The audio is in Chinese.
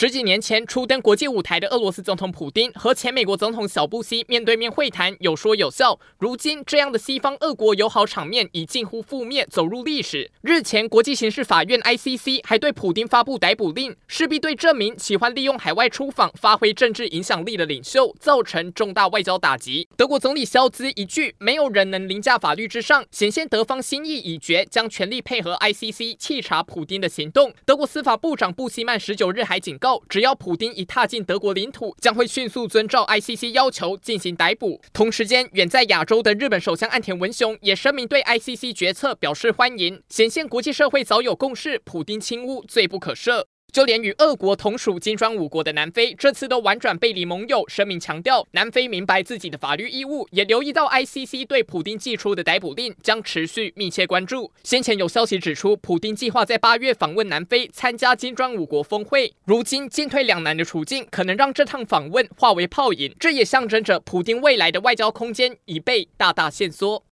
十几年前初登国际舞台的俄罗斯总统普丁和前美国总统小布希面对面会谈，有说有笑。如今这样的西方俄国友好场面已近乎覆灭，走入历史。日前，国际刑事法院 （ICC） 还对普丁发布逮捕令，势必对这名喜欢利用海外出访发挥政治影响力的领袖造成重大外交打击。德国总理肖兹一句“没有人能凌驾法律之上”，显现德方心意已决，将全力配合 ICC 稽查普丁的行动。德国司法部长布希曼十九日还警告。只要普丁一踏进德国领土，将会迅速遵照 ICC 要求进行逮捕。同时间，远在亚洲的日本首相岸田文雄也声明对 ICC 决策表示欢迎，显现国际社会早有共识，普丁轻污罪不可赦。就连与俄国同属金砖五国的南非，这次都婉转背离盟友，声明强调南非明白自己的法律义务，也留意到 ICC 对普丁寄出的逮捕令，将持续密切关注。先前有消息指出，普丁计划在八月访问南非，参加金砖五国峰会。如今进退两难的处境，可能让这趟访问化为泡影，这也象征着普丁未来的外交空间已被大大限缩。